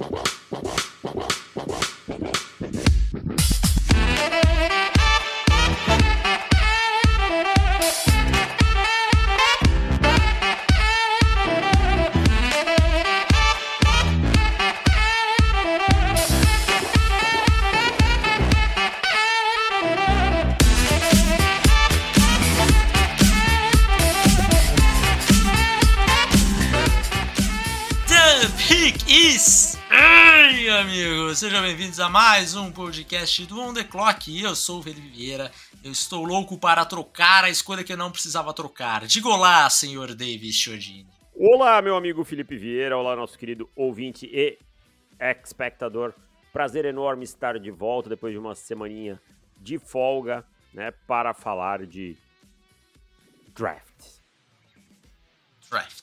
Wow. Bem-vindos a mais um podcast do On The Clock. Eu sou o Felipe Vieira, eu estou louco para trocar a escolha que eu não precisava trocar. Diga olá, senhor Davis Chiodini. Olá, meu amigo Felipe Vieira, olá, nosso querido ouvinte e espectador. Prazer enorme estar de volta depois de uma semaninha de folga, né, para falar de draft. Draft.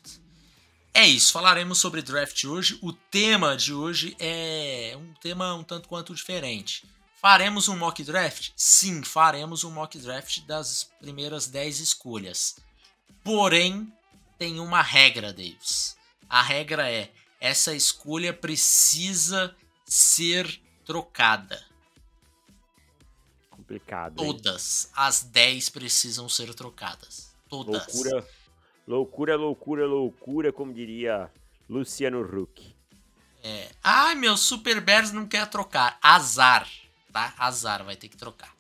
É isso, falaremos sobre draft hoje. O tema de hoje é um tema um tanto quanto diferente. Faremos um mock draft? Sim, faremos um mock draft das primeiras 10 escolhas. Porém, tem uma regra, Davis. A regra é: essa escolha precisa ser trocada. Complicado. Hein? Todas as 10 precisam ser trocadas. Todas. Loucura Loucura, loucura, loucura, como diria Luciano Huck. É. Ai, meu Super Bears não quer trocar. Azar, tá? Azar, vai ter que trocar.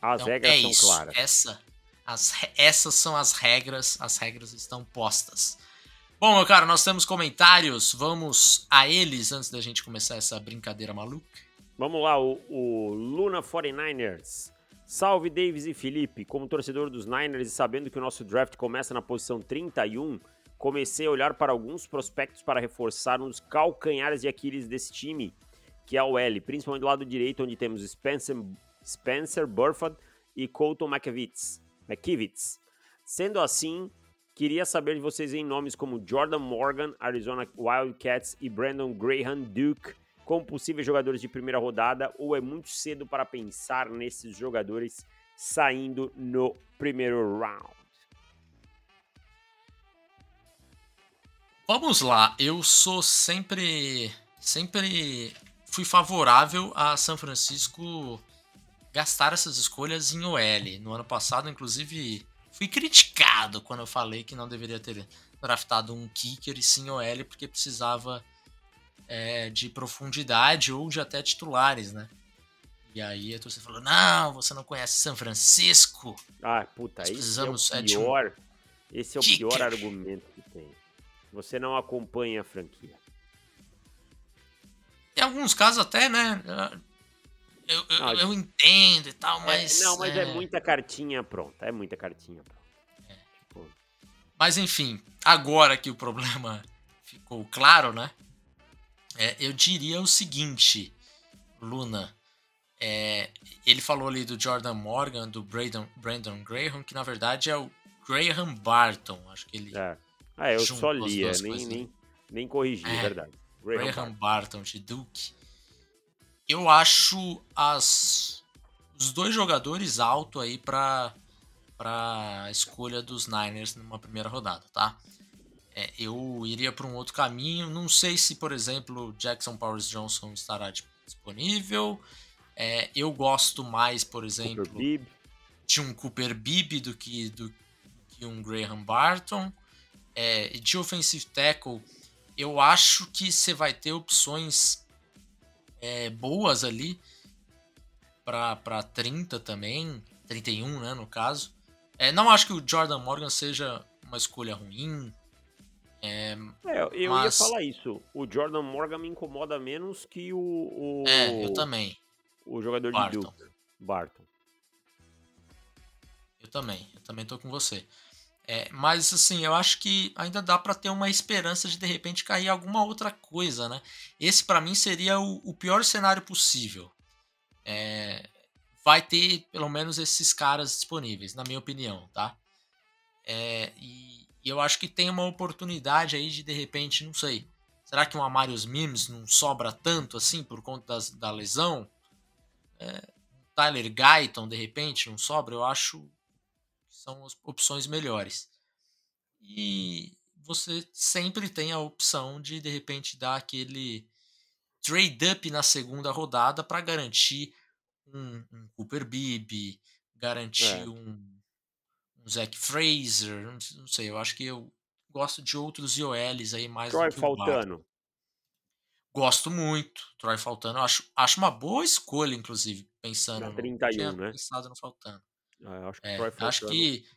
As então, regras é são isso. claras. Essa, as, essas são as regras, as regras estão postas. Bom, meu cara, nós temos comentários, vamos a eles antes da gente começar essa brincadeira maluca. Vamos lá, o, o Luna 49ers Salve Davis e Felipe, como torcedor dos Niners e sabendo que o nosso draft começa na posição 31, comecei a olhar para alguns prospectos para reforçar uns calcanhares de Aquiles desse time, que é o L, principalmente do lado direito, onde temos Spencer, Spencer Burford e Colton McKivitz. McKivitz. Sendo assim, queria saber de vocês em nomes como Jordan Morgan, Arizona Wildcats e Brandon Graham Duke, como possíveis jogadores de primeira rodada ou é muito cedo para pensar nesses jogadores saindo no primeiro round? Vamos lá, eu sou sempre sempre fui favorável a São Francisco gastar essas escolhas em OL. No ano passado, inclusive, fui criticado quando eu falei que não deveria ter draftado um kicker e sim OL porque precisava é, de profundidade ou de até titulares, né? E aí a torcida falou: não, você não conhece São Francisco. Ah, puta, Nós precisamos, esse é o pior. É, um esse é o kicker. pior argumento que tem. Você não acompanha a franquia. Em alguns casos até, né? Eu, eu, não, eu entendo e tal, é, mas. É, não, mas é... é... muita cartinha pronta. É muita cartinha pronta. É. Tipo... Mas enfim, agora que o problema ficou claro, né? É, eu diria o seguinte, Luna. É, ele falou ali do Jordan Morgan, do Brandon, Brandon Graham, que na verdade é o Graham Barton. Acho que ele. É. Ah, eu só lia, nem, nem, nem corrigi, é, verdade. Graham, Graham Barton. Barton de Duke. Eu acho as, os dois jogadores alto aí para para escolha dos Niners numa primeira rodada, tá? É, eu iria para um outro caminho. Não sei se, por exemplo, Jackson Powers Johnson estará disponível. É, eu gosto mais, por exemplo, de um Cooper Bibb do que, do, do que um Graham Barton. É, de offensive tackle, eu acho que você vai ter opções é, boas ali para 30 também, 31, né, no caso. É, não acho que o Jordan Morgan seja uma escolha ruim. É, é, eu mas... ia falar isso. O Jordan Morgan me incomoda menos que o. o é, eu também. O jogador Barton. de Duke, Barton. Eu também, eu também tô com você. É, mas assim, eu acho que ainda dá para ter uma esperança de de repente cair alguma outra coisa, né? Esse para mim seria o, o, pior cenário possível. É, vai ter pelo menos esses caras disponíveis, na minha opinião, tá? É, e e eu acho que tem uma oportunidade aí de, de repente, não sei. Será que um Amarius Mims não sobra tanto assim por conta das, da lesão? É, Tyler Guyton, de repente, não sobra? Eu acho que são as opções melhores. E você sempre tem a opção de, de repente, dar aquele trade up na segunda rodada para garantir um, um, Cooper Bibb, garantir é. um, um Zach Fraser, não, sei, eu acho que eu gosto de outros IOLs aí mais Troy Faltano. Gosto muito. Troy Faltano, acho, acho uma boa escolha, inclusive, pensando Na 31, no, né? Pensado no Faltano. Ah, acho, que é, Faltano... acho que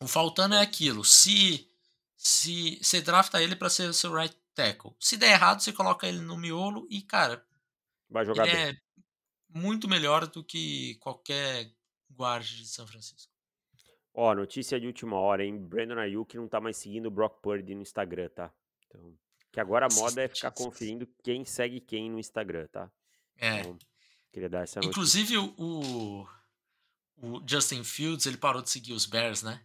o Faltano é aquilo. Se se você drafta ele para ser o seu right tackle, se der errado, você coloca ele no miolo e, cara, vai jogar ele bem. é muito melhor do que qualquer guarda de São Francisco. Ó, notícia de última hora, hein? Brandon Ayuk não tá mais seguindo o Brock Purdy no Instagram, tá? Então, que agora a moda é ficar conferindo quem segue quem no Instagram, tá? É. Então, queria dar essa notícia. Inclusive o, o Justin Fields, ele parou de seguir os Bears, né?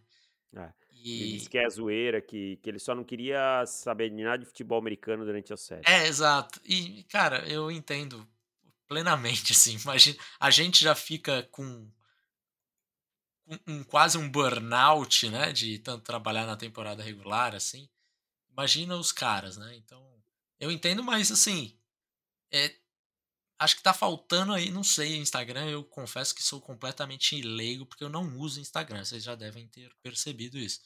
É. E... Ele disse que é zoeira, que, que ele só não queria saber de nada de futebol americano durante a série. É, exato. E, cara, eu entendo plenamente, assim. Imagina, a gente já fica com um, um, quase um burnout, né? De tanto trabalhar na temporada regular, assim. Imagina os caras, né? Então, eu entendo, mas assim, é, acho que tá faltando aí, não sei, Instagram, eu confesso que sou completamente leigo, porque eu não uso Instagram, vocês já devem ter percebido isso.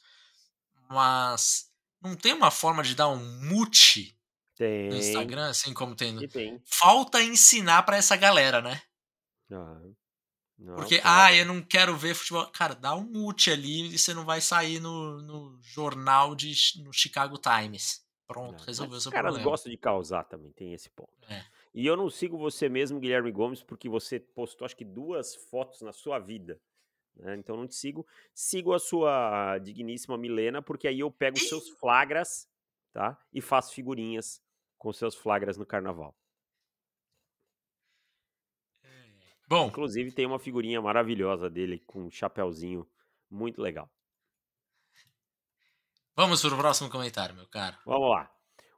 Mas não tem uma forma de dar um mute tem. no Instagram, assim como tem no... tem. Falta ensinar para essa galera, né? Ah. Não, Porque, cara. ah, eu não quero ver futebol. Cara, dá um mute ali e você não vai sair no, no jornal de, no Chicago Times. Pronto, não, resolveu seu caras problema. Os caras gostam de causar também, tem esse ponto. É. E eu não sigo você mesmo, Guilherme Gomes, porque você postou acho que duas fotos na sua vida. Né? Então não te sigo. Sigo a sua digníssima Milena, porque aí eu pego os seus flagras, tá? E faço figurinhas com seus flagras no carnaval. Bom. Inclusive tem uma figurinha maravilhosa dele com um chapéuzinho muito legal. Vamos para o próximo comentário, meu caro. Vamos lá.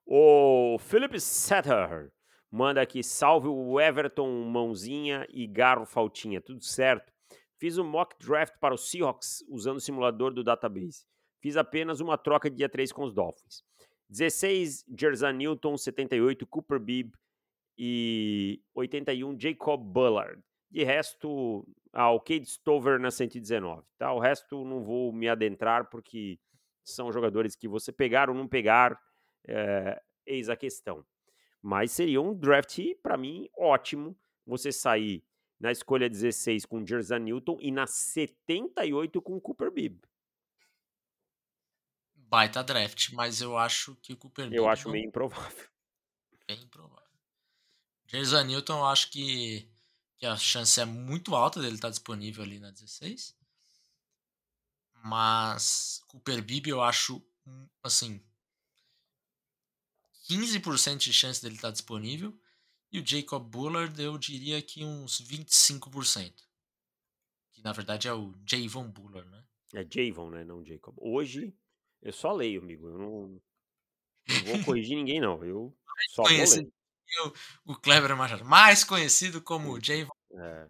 O Philip Setter manda aqui, salve o Everton Mãozinha e Garro Faltinha, tudo certo? Fiz um mock draft para o Seahawks usando o simulador do database. Fiz apenas uma troca de dia 3 com os Dolphins. 16, Jerzan Newton, 78, Cooper Bibb e 81, Jacob Bullard. De resto, ah, o Cade Stover na 119. Tá? O resto não vou me adentrar porque são jogadores que você pegar ou não pegar, é, eis a questão. Mas seria um draft, para mim, ótimo você sair na escolha 16 com Jerzan Newton e na 78 com Cooper Bibb. Baita draft, mas eu acho que o Cooper Bibb. Eu acho meio improvável. Bem improvável. Jerzan Newton, eu acho que que a chance é muito alta dele estar disponível ali na 16. Mas Cooper Bibb eu acho, assim, 15% de chance dele estar disponível. E o Jacob Bullard eu diria que uns 25%. Que na verdade é o Javon Bullard, né? É Javon, né? Não Jacob. Hoje eu só leio, amigo. Eu não, não vou corrigir ninguém, não. Eu só vou ler o, o Kleber Machado, mais conhecido como Jay. É,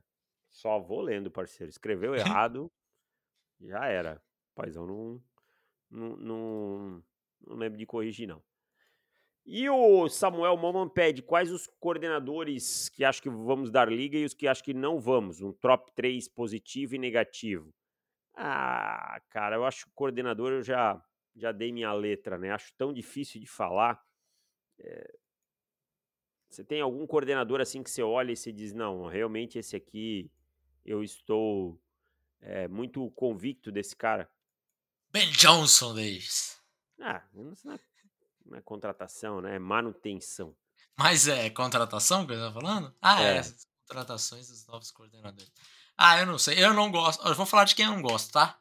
só vou lendo, parceiro. Escreveu errado, já era. Paizão não, não, não, não lembro de corrigir, não. E o Samuel Moman pede quais os coordenadores que acho que vamos dar liga e os que acho que não vamos. Um top 3 positivo e negativo. Ah, cara, eu acho que coordenador eu já, já dei minha letra, né? Acho tão difícil de falar. É, você tem algum coordenador assim que você olha e se diz, não, realmente esse aqui eu estou é, muito convicto desse cara? Ben Johnson, Davis. Ah, não é, não é contratação, né? É manutenção. Mas é contratação que eu tô falando? Ah, é. é. Contratações dos novos coordenadores. Ah, eu não sei. Eu não gosto. Eu vou falar de quem eu não gosto, tá?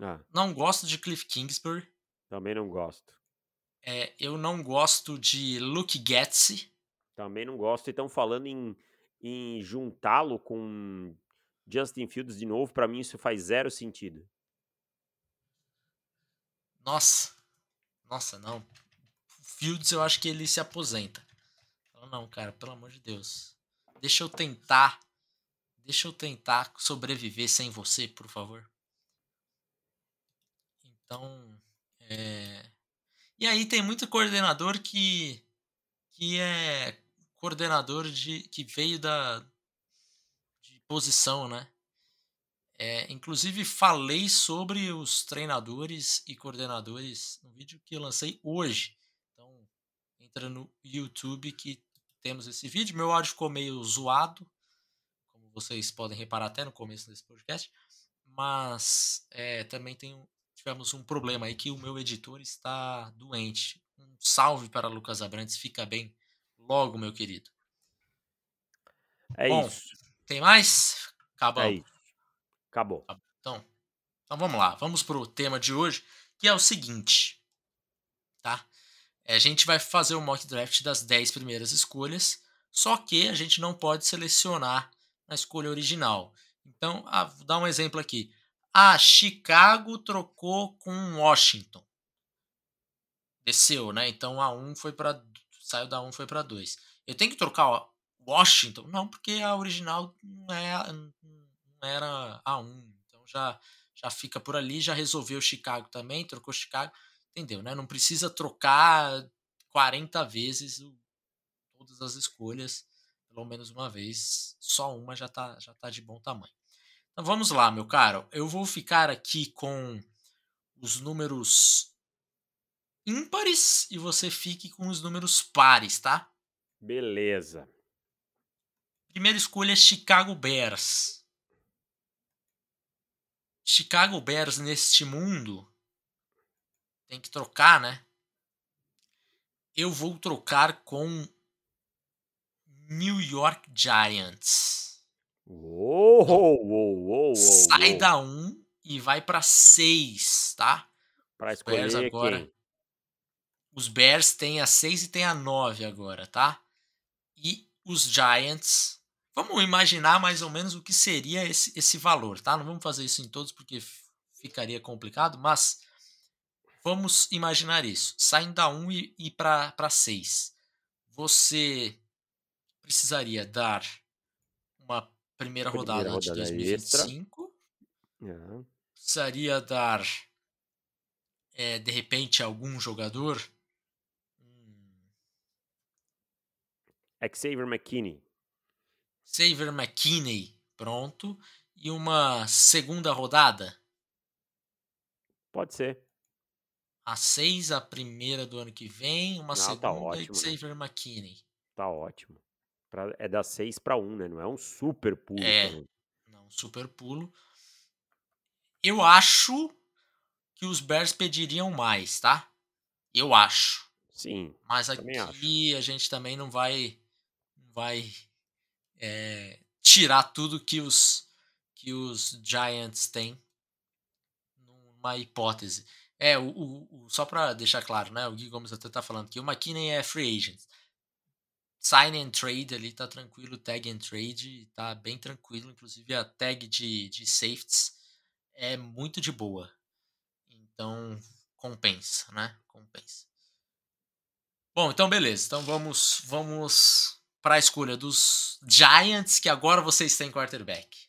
Ah. Não gosto de Cliff Kingsbury. Também não gosto. É, eu não gosto de Luke Getz. Também não gosto. E estão falando em, em juntá-lo com Justin Fields de novo. Para mim, isso faz zero sentido. Nossa. Nossa, não. Fields, eu acho que ele se aposenta. Não, cara, pelo amor de Deus. Deixa eu tentar. Deixa eu tentar sobreviver sem você, por favor. Então. É... E aí tem muito coordenador que. que é coordenador de que veio da de posição, né? É, inclusive falei sobre os treinadores e coordenadores no vídeo que eu lancei hoje. Então entra no YouTube que temos esse vídeo. Meu áudio ficou meio zoado, como vocês podem reparar até no começo desse podcast. Mas é, também tem, tivemos um problema aí que o meu editor está doente. Um salve para Lucas Abrantes, fica bem logo, meu querido. É Bom, isso. Tem mais? Acabou. É. Acabou. Então, então vamos lá, vamos para o tema de hoje, que é o seguinte, tá? É, a gente vai fazer o mock draft das 10 primeiras escolhas, só que a gente não pode selecionar na escolha original. Então, ah, vou dar um exemplo aqui. Ah, Chicago trocou com Washington. Desceu, né? Então a 1 foi para saiu da 1 foi para 2. Eu tenho que trocar Washington? Não, porque a original não, é, não era a 1. Então já já fica por ali, já resolveu Chicago também, trocou Chicago, entendeu, né? Não precisa trocar 40 vezes todas as escolhas, pelo menos uma vez, só uma já tá já tá de bom tamanho. Então vamos lá, meu caro. Eu vou ficar aqui com os números ímpares e você fique com os números pares, tá? Beleza. Primeira escolha Chicago Bears. Chicago Bears neste mundo tem que trocar, né? Eu vou trocar com New York Giants. Uou, uou, uou, Sai da 1 e vai para 6, tá? Para escolher Bears agora. Quem? Os Bears têm a 6 e tem a 9 agora, tá? E os Giants. Vamos imaginar mais ou menos o que seria esse, esse valor, tá? Não vamos fazer isso em todos porque ficaria complicado, mas vamos imaginar isso. Saindo da 1 e, e para 6. Você precisaria dar uma primeira, rodada, rodada de 2025. Uhum. Precisaria dar, é, de repente, algum jogador. Xavier McKinney. Xavier McKinney, pronto. E uma segunda rodada? Pode ser. A seis, a primeira do ano que vem, uma Não, tá segunda tá ótimo, e Xavier né? McKinney. Tá ótimo. Pra, é da 6 para 1, né? Não é um super pulo. É, também. não, super pulo. Eu acho que os Bears pediriam mais, tá? Eu acho. Sim. Mas aqui a gente também não vai, vai é, tirar tudo que os, que os Giants têm numa hipótese. É, o, o, o só para deixar claro, né? O Gui Gomes até tá falando que o McKinney é free agent sign and trade ali tá tranquilo, tag and trade tá bem tranquilo, inclusive a tag de, de safeties é muito de boa. Então compensa, né? Compensa. Bom, então beleza. Então vamos vamos para a escolha dos Giants, que agora vocês têm quarterback.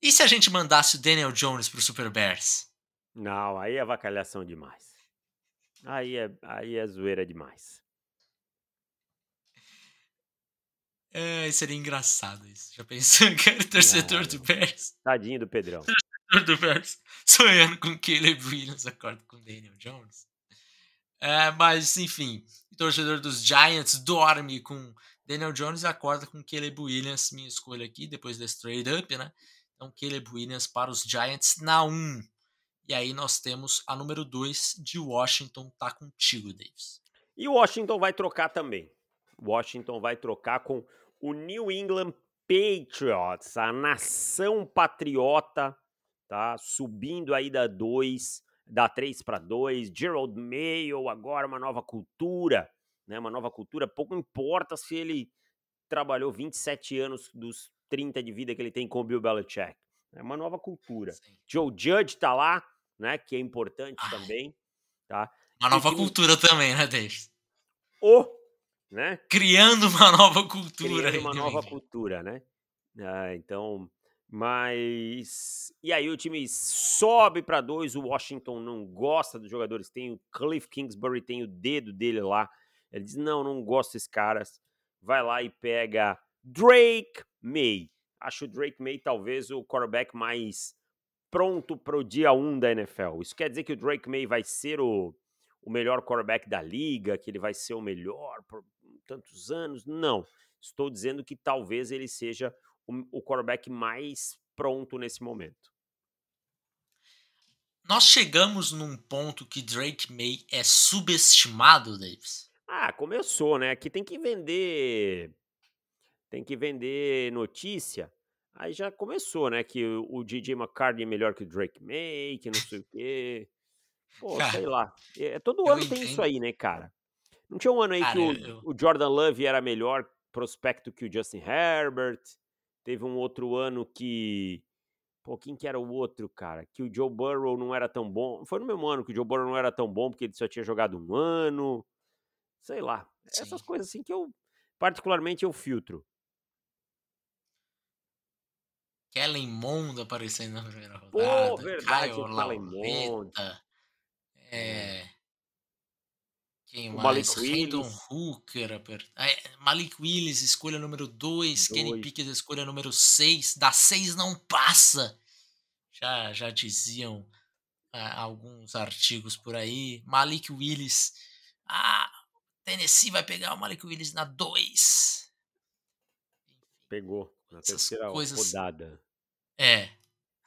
E se a gente mandasse o Daniel Jones pro Super Bears? Não, aí é avacalhação demais. Aí é, aí é zoeira demais. É, seria engraçado isso. Já pensou, cara? Torcedor do Bears. Tadinho do Pedrão. Torcedor do Bears sonhando com Caleb Williams, acorda com Daniel Jones. É, mas, enfim, o torcedor dos Giants dorme com Daniel Jones e acorda com Caleb Williams, minha escolha aqui, depois desse trade-up, né? Então, Caleb Williams para os Giants na 1. E aí nós temos a número 2 de Washington, tá contigo, Davis. E Washington vai trocar também. Washington vai trocar com o New England Patriots, a nação patriota, tá? Subindo aí da 2, da 3 para 2. Gerald Mayo agora uma nova cultura, né? Uma nova cultura. Pouco importa se ele trabalhou 27 anos dos 30 de vida que ele tem com o Bill Belichick. É uma nova cultura. Sim. Joe Judge tá lá, né? Que é importante Ai. também, tá? Uma nova time... cultura também, né, Dave? O né? Criando uma nova cultura. Criando uma nova cultura, né? Ah, então, mas e aí o time sobe para dois. O Washington não gosta dos jogadores. Tem o Cliff Kingsbury, tem o dedo dele lá. Ele diz: não, não gosto desses caras. vai lá e pega Drake May. Acho o Drake May talvez o quarterback mais pronto para o dia 1 da NFL. Isso quer dizer que o Drake May vai ser o, o melhor quarterback da liga, que ele vai ser o melhor por tantos anos? Não. Estou dizendo que talvez ele seja o, o quarterback mais pronto nesse momento. Nós chegamos num ponto que Drake May é subestimado, Davis? Ah, começou, né? Aqui tem que vender. Tem que vender notícia. Aí já começou, né? Que o, DJ McCartney é melhor que o Drake May, que não sei o quê. Pô, cara, sei lá. É, todo ano entendo. tem isso aí, né, cara? Não tinha um ano aí cara, que o, eu... o Jordan Love era melhor prospecto que o Justin Herbert. Teve um outro ano que Pô, quem que era o outro, cara? Que o Joe Burrow não era tão bom. Foi no mesmo ano que o Joe Burrow não era tão bom porque ele só tinha jogado um ano. Sei lá. Sim. Essas coisas assim que eu, particularmente, eu filtro. Kellen Mond aparecendo na primeira rodada. Pô, verdade, Caio Kellen Mond. É... Quem o mais? Malik Willis. Hooker. Aper... É, Malik Willis, escolha número 2. Kenny Pickett, escolha número 6. Da 6 não passa. Já, já diziam ah, alguns artigos por aí. Malik Willis. Ah, Tennessee vai pegar o Malik Willis na 2. Pegou. Na Essas terceira coisas... rodada. É.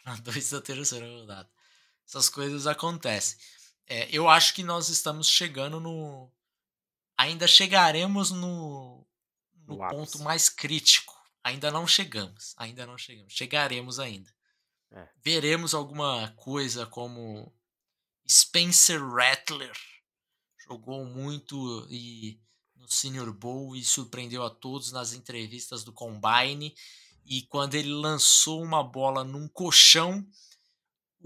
Na 2 da terceira rodada. Essas coisas acontecem. É, eu acho que nós estamos chegando no. Ainda chegaremos no, no ponto mais crítico. Ainda não chegamos. Ainda não chegamos. Chegaremos ainda. É. Veremos alguma coisa como Spencer Rattler. Jogou muito e no Senior Bowl e surpreendeu a todos nas entrevistas do Combine. E quando ele lançou uma bola num colchão,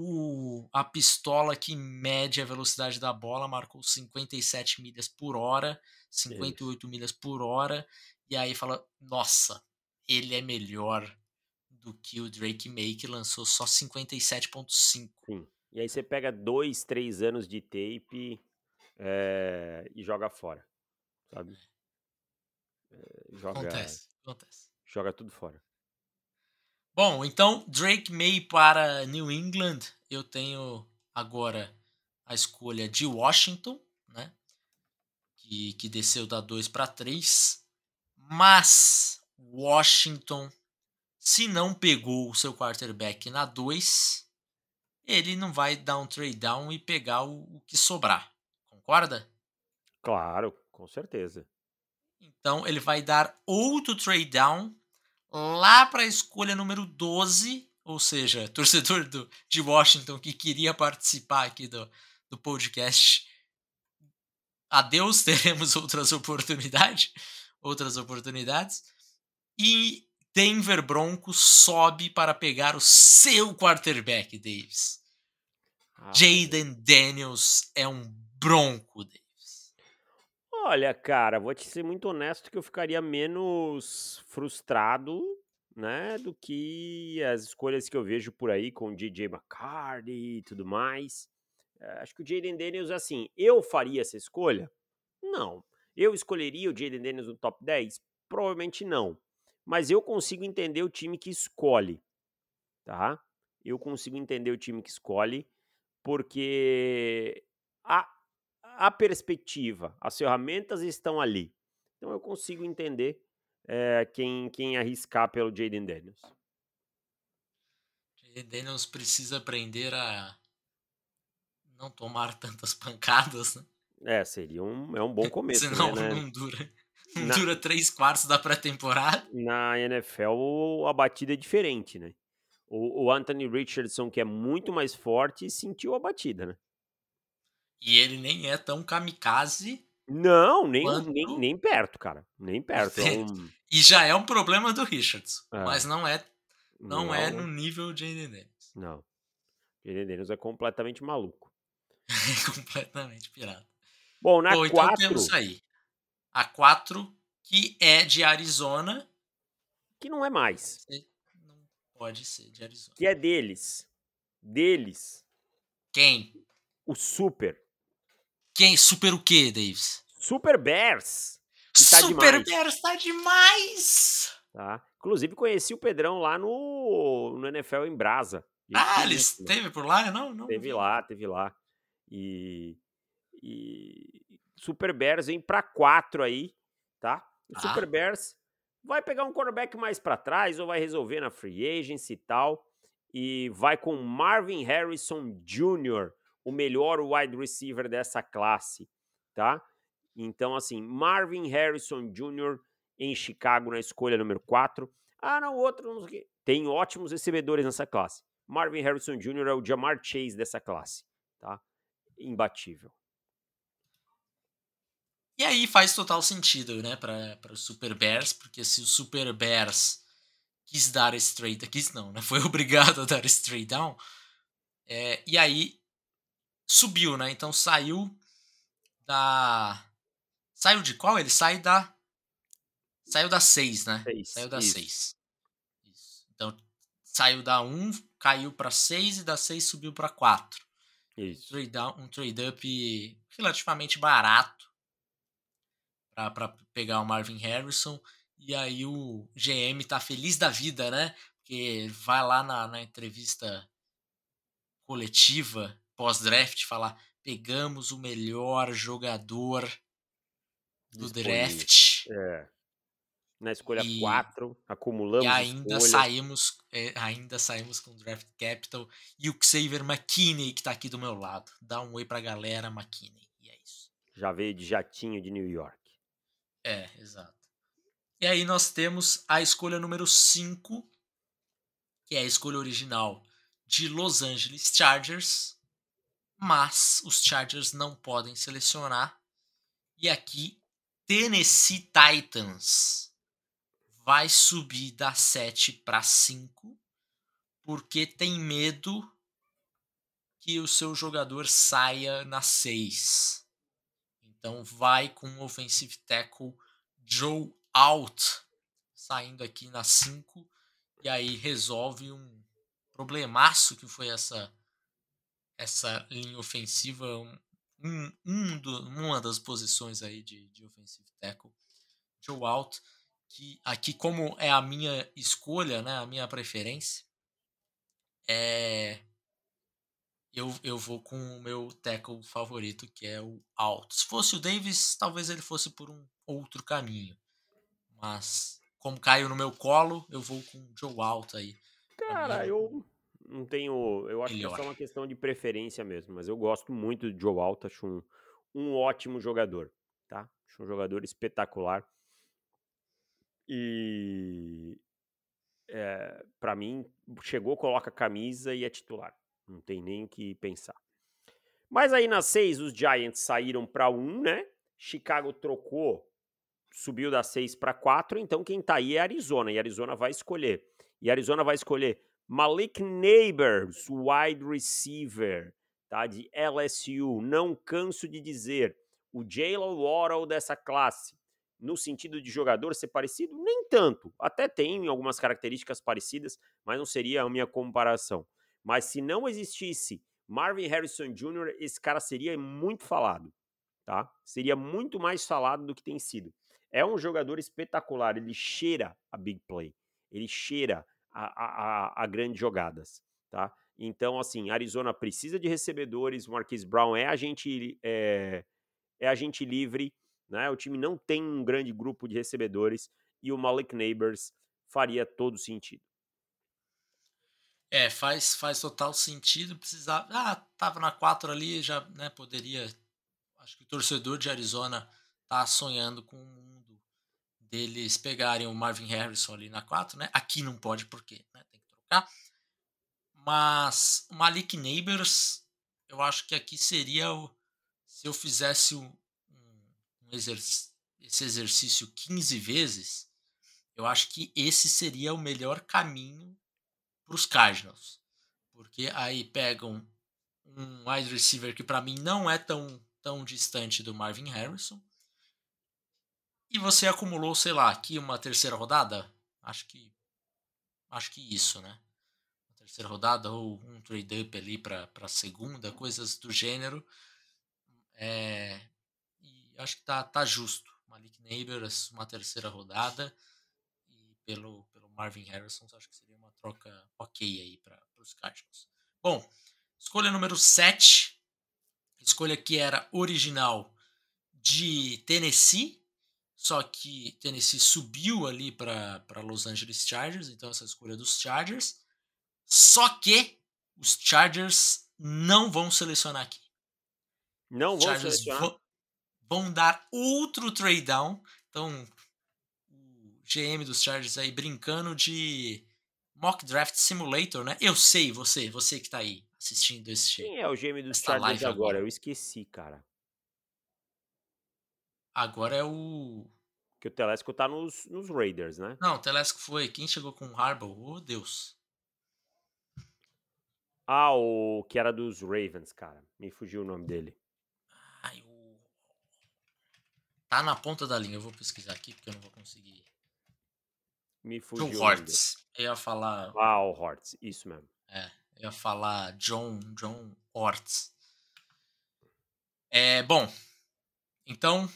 o, a pistola que mede a velocidade da bola marcou 57 milhas por hora, 58 Isso. milhas por hora, e aí fala: nossa, ele é melhor do que o Drake May, que lançou só 57,5. Sim. E aí você pega dois, três anos de tape é, e joga fora, sabe? É, joga, acontece, acontece. Joga tudo fora. Bom, então Drake May para New England. Eu tenho agora a escolha de Washington, né? Que, que desceu da 2 para 3. Mas Washington, se não pegou o seu quarterback na 2, ele não vai dar um trade down e pegar o, o que sobrar. Concorda? Claro, com certeza. Então ele vai dar outro trade down lá para a escolha número 12, ou seja, torcedor do, de Washington que queria participar aqui do, do podcast. Adeus, teremos outras oportunidades, outras oportunidades. E Denver Broncos sobe para pegar o seu quarterback, Davis. Ah, Jaden Daniels é um bronco, Davis. Olha, cara, vou te ser muito honesto que eu ficaria menos frustrado, né, do que as escolhas que eu vejo por aí com o DJ McCarthy e tudo mais. É, acho que o Jaden Daniels, assim, eu faria essa escolha? Não. Eu escolheria o Jaden Daniels no top 10? Provavelmente não. Mas eu consigo entender o time que escolhe, tá? Eu consigo entender o time que escolhe, porque a, a perspectiva, as ferramentas estão ali. Então eu consigo entender é, quem, quem arriscar pelo Jaden Daniels. Jaden Daniels precisa aprender a não tomar tantas pancadas, né? É, seria um, é um bom começo. Senão né, não dura. Não na, dura três quartos da pré-temporada. Na NFL, a batida é diferente, né? O, o Anthony Richardson, que é muito mais forte, sentiu a batida, né? E ele nem é tão kamikaze. Não, nem, quanto... nem, nem perto, cara. Nem perto. É um... E já é um problema do Richards. É. Mas não é não, não, é no nível de Jaden Daniels. Não. Jaden Daniels é completamente maluco. completamente pirado. Bom, na 4... Então temos aí a 4, que é de Arizona. Que não é mais. Não pode ser de Arizona. Que é deles. Deles. Quem? O Super. Quem? Super o quê, Davis? Super Bears. tá Super demais. Bears tá demais! Tá? Inclusive, conheci o Pedrão lá no, no NFL em Brasa. Ah, ele esteve por lá? Não, não. Teve lá, teve lá. E, e Super Bears vem pra quatro aí, tá? O Tá. Super Bears vai pegar um quarterback mais pra trás ou vai resolver na free agency e tal. E vai com Marvin Harrison Jr., o melhor wide receiver dessa classe, tá? Então, assim, Marvin Harrison Jr. em Chicago na escolha número 4. Ah, não, outro, não sei o quê. Tem ótimos recebedores nessa classe. Marvin Harrison Jr. é o Jamar Chase dessa classe, tá? Imbatível. E aí faz total sentido, né, para os Super Bears, porque se o Super Bears quis dar straight, quis não, né, foi obrigado a dar straight down, é, e aí subiu, né, então saiu da... Saiu de qual? Ele sai da... Saiu da 6, né? Seis, Saiu da isso. 6. Então, saiu da 1, caiu para 6 e da 6 subiu para 4 Isso. trade down, um trade up relativamente barato para pegar o Marvin Harrison. E aí o GM tá feliz da vida, né? Porque vai lá na, na entrevista coletiva pós-draft falar: pegamos o melhor jogador do Disponível. draft. É. Na escolha E- 4, acumulamos E ainda escolhas. saímos, é, ainda saímos com draft capital e o Xavier McKinney que tá aqui do meu lado. Dá um oi pra galera, McKinney. E é isso. Já veio de jatinho de New York. É, exato. E aí nós temos a escolha número 5, que é a escolha original de Los Angeles Chargers, mas os Chargers não podem selecionar. E aqui Tennessee Titans vai subir da 7 para 5 porque tem medo que o seu jogador saia na 6. Então vai com o offensive tackle Joe Out saindo aqui na 5 e aí resolve um problemaço que foi essa essa linha ofensiva um, um do, uma das posições aí de, de offensive tackle Joe Out que aqui como é a minha escolha né a minha preferência é eu, eu vou com o meu tackle favorito, que é o Alt. Se fosse o Davis, talvez ele fosse por um outro caminho. Mas, como caiu no meu colo, eu vou com o Joe Alt aí. Cara, eu não tenho. Eu acho que é Melhor. só uma questão de preferência mesmo. Mas eu gosto muito do Joe Alto, acho um, um ótimo jogador, tá? Acho um jogador espetacular. E. É, para mim, chegou, coloca a camisa e é titular. Não tem nem o que pensar. Mas aí na 6, os Giants saíram para 1, né? Chicago trocou, subiu da 6 para 4. Então quem tá aí é Arizona. E Arizona vai escolher. E Arizona vai escolher Malik Neighbors, wide receiver, tá? De LSU. Não canso de dizer. O Jalen Waddle dessa classe. No sentido de jogador ser parecido? Nem tanto. Até tem algumas características parecidas, mas não seria a minha comparação. Mas se não existisse Marvin Harrison Jr., esse cara seria muito falado, tá? Seria muito mais falado do que tem sido. É um jogador espetacular, ele cheira a big play, ele cheira a, a, grandes jogadas, tá? Então, assim, Arizona precisa de recebedores, o Marquise Brown é agente, é, é agente livre, né? O time não tem um grande grupo de recebedores e o Malik Neighbors faria todo sentido. É, faz, faz total sentido. Precisava. Ah, tava na 4 ali, já né, poderia. Acho que o torcedor de Arizona tá sonhando com mundo deles pegarem o Marvin Harrison ali na 4, né? Aqui não pode porque né, tem que trocar. Mas o Malik Neighbors, eu acho que aqui seria o. Se eu fizesse um, um exerc esse exercício 15 vezes, eu acho que esse seria o melhor caminho para os Cardinals. Porque aí pegam um wide receiver que para mim não é tão, tão distante do Marvin Harrison. E você acumulou, sei lá, aqui uma terceira rodada? Acho que acho que isso, né? Uma terceira rodada ou um trade up ali para segunda, coisas do gênero. É, e acho que tá, tá justo. Malik Neighbors uma terceira rodada e pelo, pelo Marvin Harrison, acho que seria uma troca ok aí para os Cardinals. Bom, escolha número 7, escolha que era original de Tennessee, só que Tennessee subiu ali para Los Angeles Chargers, então essa escolha dos Chargers. Só que os Chargers não vão selecionar aqui. Não vão selecionar? Vão, vão dar outro trade down. Então, o GM dos Chargers aí brincando de mock draft simulator, né? Eu sei, você, você que tá aí assistindo esse Quem é o GM dos Chargers agora? agora? Eu esqueci, cara. Agora é o. Que o Telesco tá nos, nos Raiders, né? Não, o Telesco foi. Quem chegou com o Harbaugh? Oh, Deus. Ah, o que era dos Ravens, cara. Me fugiu o nome dele. Ai, o... Tá na ponta da linha. Eu vou pesquisar aqui porque eu não vou conseguir. Me fugiu. John Hortz. Eu ia falar. Ah, o Hortz. Isso mesmo. É. Eu ia falar John, John Hortz. É, bom. Então,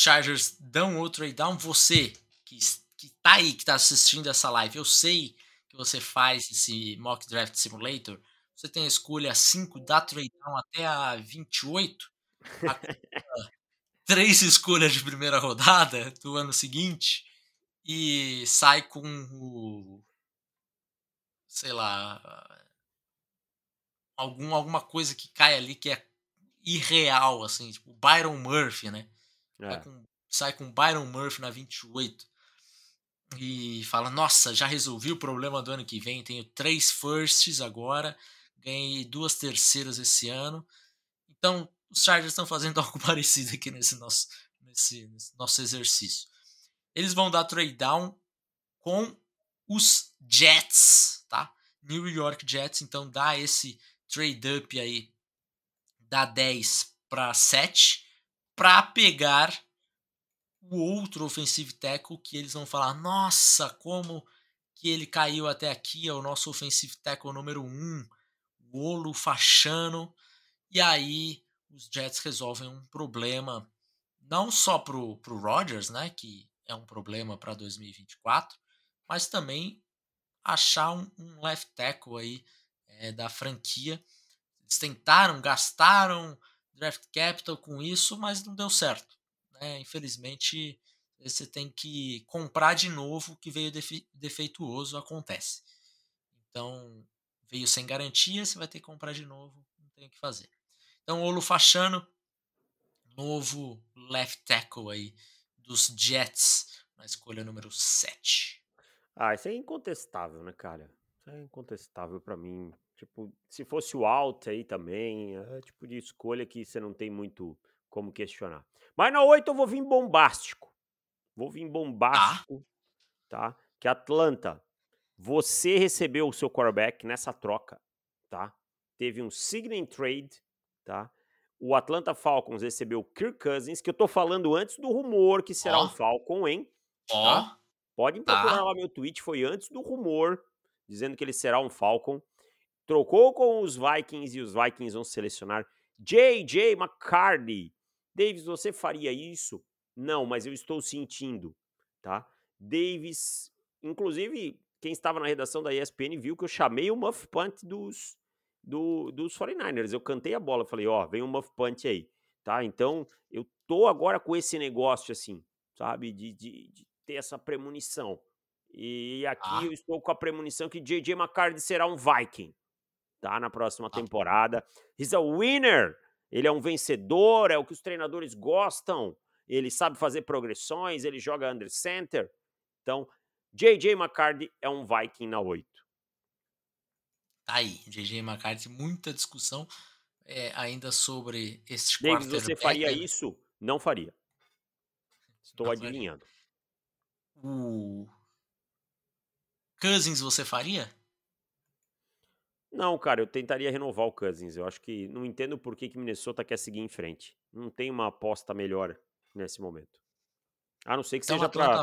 Chargers dão outro trade down. Você que, que tá aí, que tá assistindo essa live, eu sei que você faz esse Mock Draft Simulator. Você tem a escolha 5 da trade down até a 28. A, três escolhas de primeira rodada do ano seguinte e sai com o sei lá algum alguma coisa que cai ali que é irreal assim, tipo Byron Murphy, né? É. Sai, com, sai com Byron Murphy na 28 e fala: Nossa, já resolvi o problema do ano que vem. Tenho três firsts agora, ganhei duas terceiras esse ano. Então, os Chargers estão fazendo algo parecido aqui nesse nosso, nesse, nesse nosso exercício. Eles vão dar trade down com os Jets, tá? New York Jets, então dá esse trade up aí da 10 para 7 para pegar o outro offensive tackle que eles vão falar: nossa, como que ele caiu até aqui, é o nosso offensive tackle número 1, um, o Olo Fachano. E aí os Jets resolvem um problema não só pro, pro Rodgers, né, que é um problema para 2024, mas também achar um, um left tackle aí é, da franquia. Eles tentaram, gastaram draft capital com isso, mas não deu certo. Né? Infelizmente, você tem que comprar de novo o que veio defe defeituoso, acontece. Então, veio sem garantia, você vai ter que comprar de novo, não tem o que fazer. Então, Olo Fachano, novo left tackle aí dos Jets, na escolha número 7. Ah, isso é incontestável, né, cara? Isso é incontestável para mim. Tipo, se fosse o Alt aí também, é tipo de escolha que você não tem muito como questionar. Mas na 8 eu vou vir bombástico. Vou vir bombástico, tá? Que Atlanta, você recebeu o seu quarterback nessa troca, tá? Teve um signing trade, tá? O Atlanta Falcons recebeu o Kirk Cousins, que eu tô falando antes do rumor que será oh. um Falcon, hein? Ó. Oh. Tá? Podem procurar tá. lá meu tweet, foi antes do rumor, dizendo que ele será um Falcon. Trocou com os Vikings e os Vikings vão selecionar J.J. McCarthy, Davis, você faria isso? Não, mas eu estou sentindo, tá? Davis, inclusive, quem estava na redação da ESPN viu que eu chamei o muff punt dos, do, dos 49ers. Eu cantei a bola, falei, ó, vem um muff punt aí, tá? Então, eu tô agora com esse negócio, assim, sabe, de, de, de ter essa premonição. E aqui ah. eu estou com a premonição que J.J. McCarthy será um Viking, tá? Na próxima ah. temporada. He's a winner! Ele é um vencedor, é o que os treinadores gostam. Ele sabe fazer progressões, ele joga under center. Então, JJ McCarthy é um Viking na 8. Tá aí, JJ McCarthy, muita discussão é, ainda sobre esse Davis, você faria isso? Não faria. Estou Não adivinhando. Faria. O Cousins você faria? Não, cara, eu tentaria renovar o Cousins. Eu acho que não entendo por que, que Minnesota quer seguir em frente. Não tem uma aposta melhor nesse momento. A não ser que então, seja para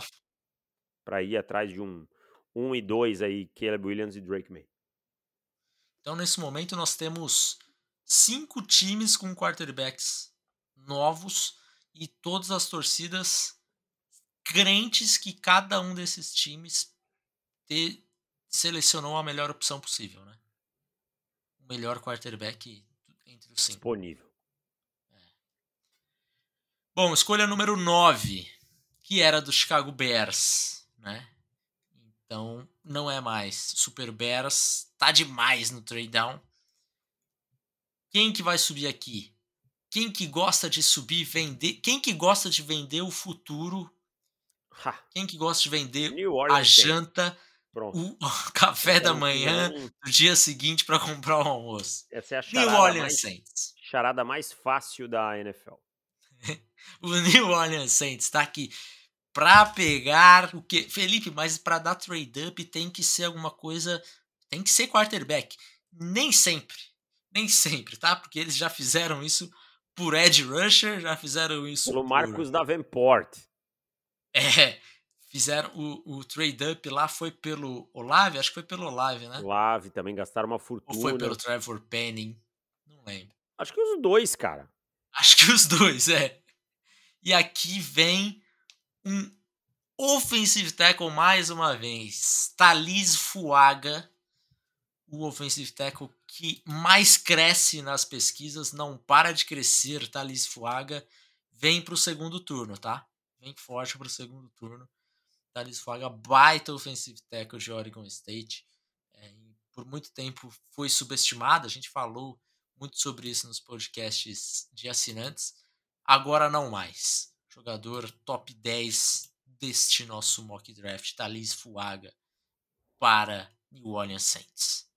para ir atrás de um 1 um e 2 aí, Caleb Williams e Drake May. Então, nesse momento, nós temos cinco times com quarterbacks novos e todas as torcidas crentes que cada um desses times te, selecionou a melhor opção possível, né? O melhor quarterback entre os cinco. Disponível. É. Bom, escolha número 9, que era do Chicago Bears, né? Então, não é mais. Super Bears tá demais no trade down. Quem que vai subir aqui? Quem que gosta de subir vender? Quem que gosta de vender o futuro? Ha. Quem que gosta de vender a janta, o, café da manhã, no dia seguinte para comprar o almoço? Essa é a charada New Orleans mais, Saints. Charada mais fácil da NFL. o New Orleans Saints está aqui para pegar o que Felipe, mas para dar trade up tem que ser alguma coisa, tem que ser quarterback. Nem sempre, nem sempre, tá? Porque eles já fizeram isso por Ed Rusher, já fizeram isso pelo por... Marcos Davenport. É, fizeram o, o trade up lá foi pelo Olave, acho que foi pelo Olave, né? Olave também gastaram uma fortuna. Ou foi pelo Trevor Penning, não lembro. Acho que os dois, cara. Acho que os dois, é. E aqui vem um offensive tackle mais uma vez. Thalys Fuaga, o offensive tackle que mais cresce nas pesquisas, não para de crescer, Thalys Fuaga, vem para o segundo turno, tá? Vem forte para o segundo turno. Thalys Fuaga, baita offensive tackle de Oregon State. É, por muito tempo foi subestimado, a gente falou muito sobre isso nos podcasts de assinantes. Agora não mais jogador top 10 deste nosso mock draft, Thalys Fuaga, para New Orleans Saints.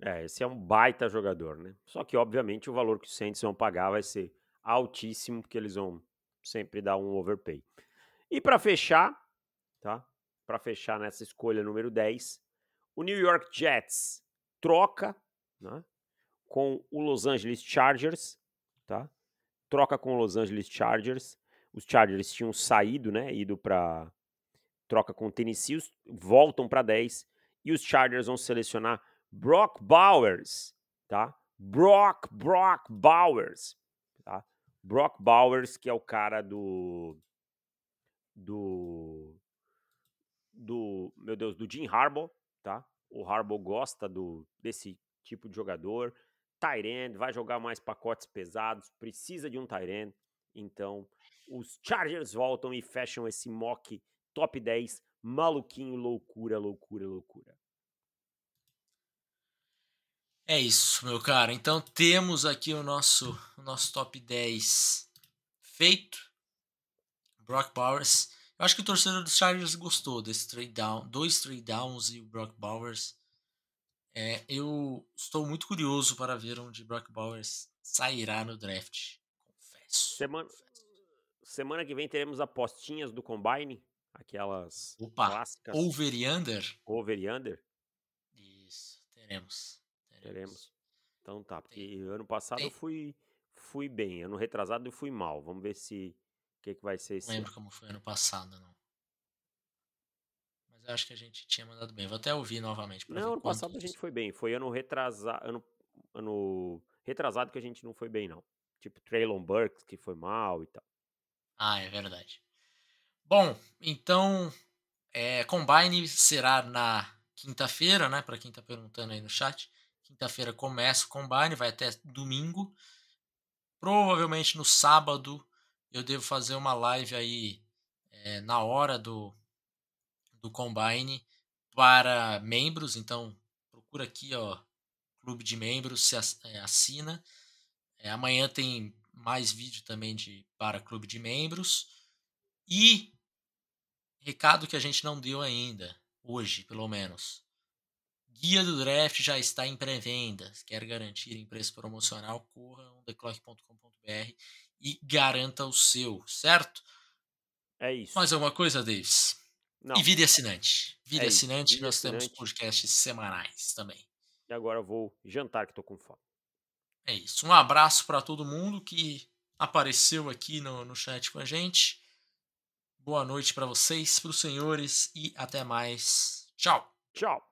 É, esse é um baita jogador, né? Só que, obviamente, o valor que os Saints vão pagar vai ser altíssimo, porque eles vão sempre dar um overpay. E para fechar? Para fechar nessa escolha número 10, o New York Jets troca, né? Com o Los Angeles Chargers, tá? Troca com o Los Angeles Chargers os Chargers tinham saído, né, ido para troca com o Tennessee, voltam para 10 e os Chargers vão selecionar Brock Bowers, tá? Brock, Brock Bowers, tá? Brock Bowers, que é o cara do do do, meu Deus, do Jim Harbaugh, tá? O Harbaugh gosta do desse tipo de jogador. Tyrend vai jogar mais pacotes pesados, precisa de um Tyrend, então os Chargers voltam e fecham esse mock top 10 maluquinho, loucura, loucura, loucura. É isso, meu cara. Então temos aqui o nosso, o nosso top 10 feito. Brock Bowers. Acho que o torcedor dos Chargers gostou desse trade down, dois trade downs e o Brock Bowers. É, eu estou muito curioso para ver onde Brock Bowers sairá no draft. Confesso. Semana, Semana que vem teremos apostinhas do Combine, aquelas Opa, clássicas. Over e Under? Over e Under? Isso, teremos. Teremos. teremos. Então tá, porque Tem. ano passado Tem. eu fui, fui bem, ano retrasado eu fui mal. Vamos ver se que, que vai ser esse. Não lembro como foi ano passado, não. Mas eu acho que a gente tinha mandado bem. Vou até ouvir novamente. Não, ano passado a gente foi bem. Foi ano retrasado, ano, ano retrasado que a gente não foi bem, não. Tipo Traylon Burks, que foi mal e tal. Ah, é verdade. Bom, então, é, Combine será na quinta-feira, né? Para quem está perguntando aí no chat. Quinta-feira começa o Combine, vai até domingo. Provavelmente no sábado eu devo fazer uma live aí é, na hora do, do Combine para membros. Então, procura aqui, ó, Clube de Membros, se é, assina. É, amanhã tem mais vídeo também de para clube de membros. E recado que a gente não deu ainda, hoje pelo menos. Guia do draft já está em pré-venda. Quer garantir em preço promocional? Corra ontheclock.com.br e garanta o seu, certo? É isso. Mais alguma coisa, Davis? Não. E vida assinante. Vida é assinante, nós assinante. temos podcasts semanais também. E agora eu vou jantar que estou com fome. É isso. Um abraço para todo mundo que apareceu aqui no, no chat com a gente. Boa noite para vocês, para os senhores e até mais. Tchau. Tchau.